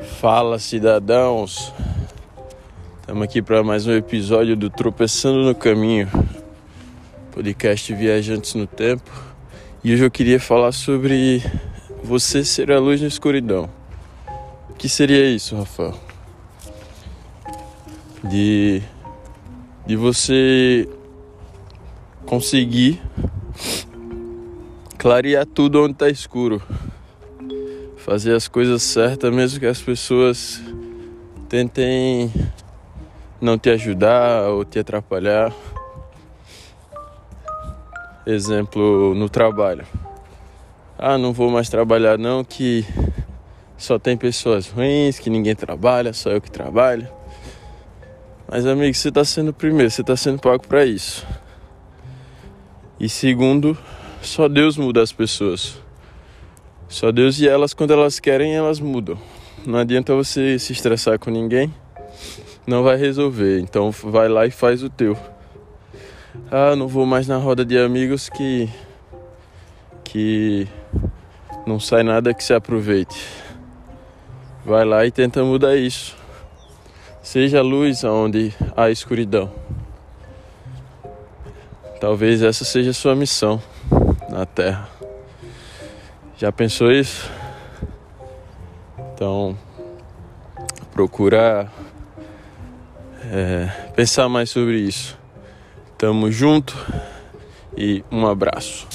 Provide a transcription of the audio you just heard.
Fala cidadãos, estamos aqui para mais um episódio do Tropeçando no Caminho, podcast Viajantes no Tempo. E hoje eu queria falar sobre você ser a luz na escuridão. O que seria isso, Rafael? De, de você conseguir clarear tudo onde está escuro fazer as coisas certas, mesmo que as pessoas tentem não te ajudar ou te atrapalhar. Exemplo no trabalho. Ah, não vou mais trabalhar não que só tem pessoas ruins, que ninguém trabalha, só eu que trabalho. Mas amigo, você está sendo primeiro, você está sendo pago para isso. E segundo, só Deus muda as pessoas. Só Deus e elas, quando elas querem, elas mudam. Não adianta você se estressar com ninguém, não vai resolver. Então vai lá e faz o teu. Ah, não vou mais na roda de amigos que que não sai nada que se aproveite. Vai lá e tenta mudar isso. Seja luz aonde há escuridão. Talvez essa seja a sua missão na Terra. Já pensou isso? Então, procura é, pensar mais sobre isso. Tamo junto e um abraço.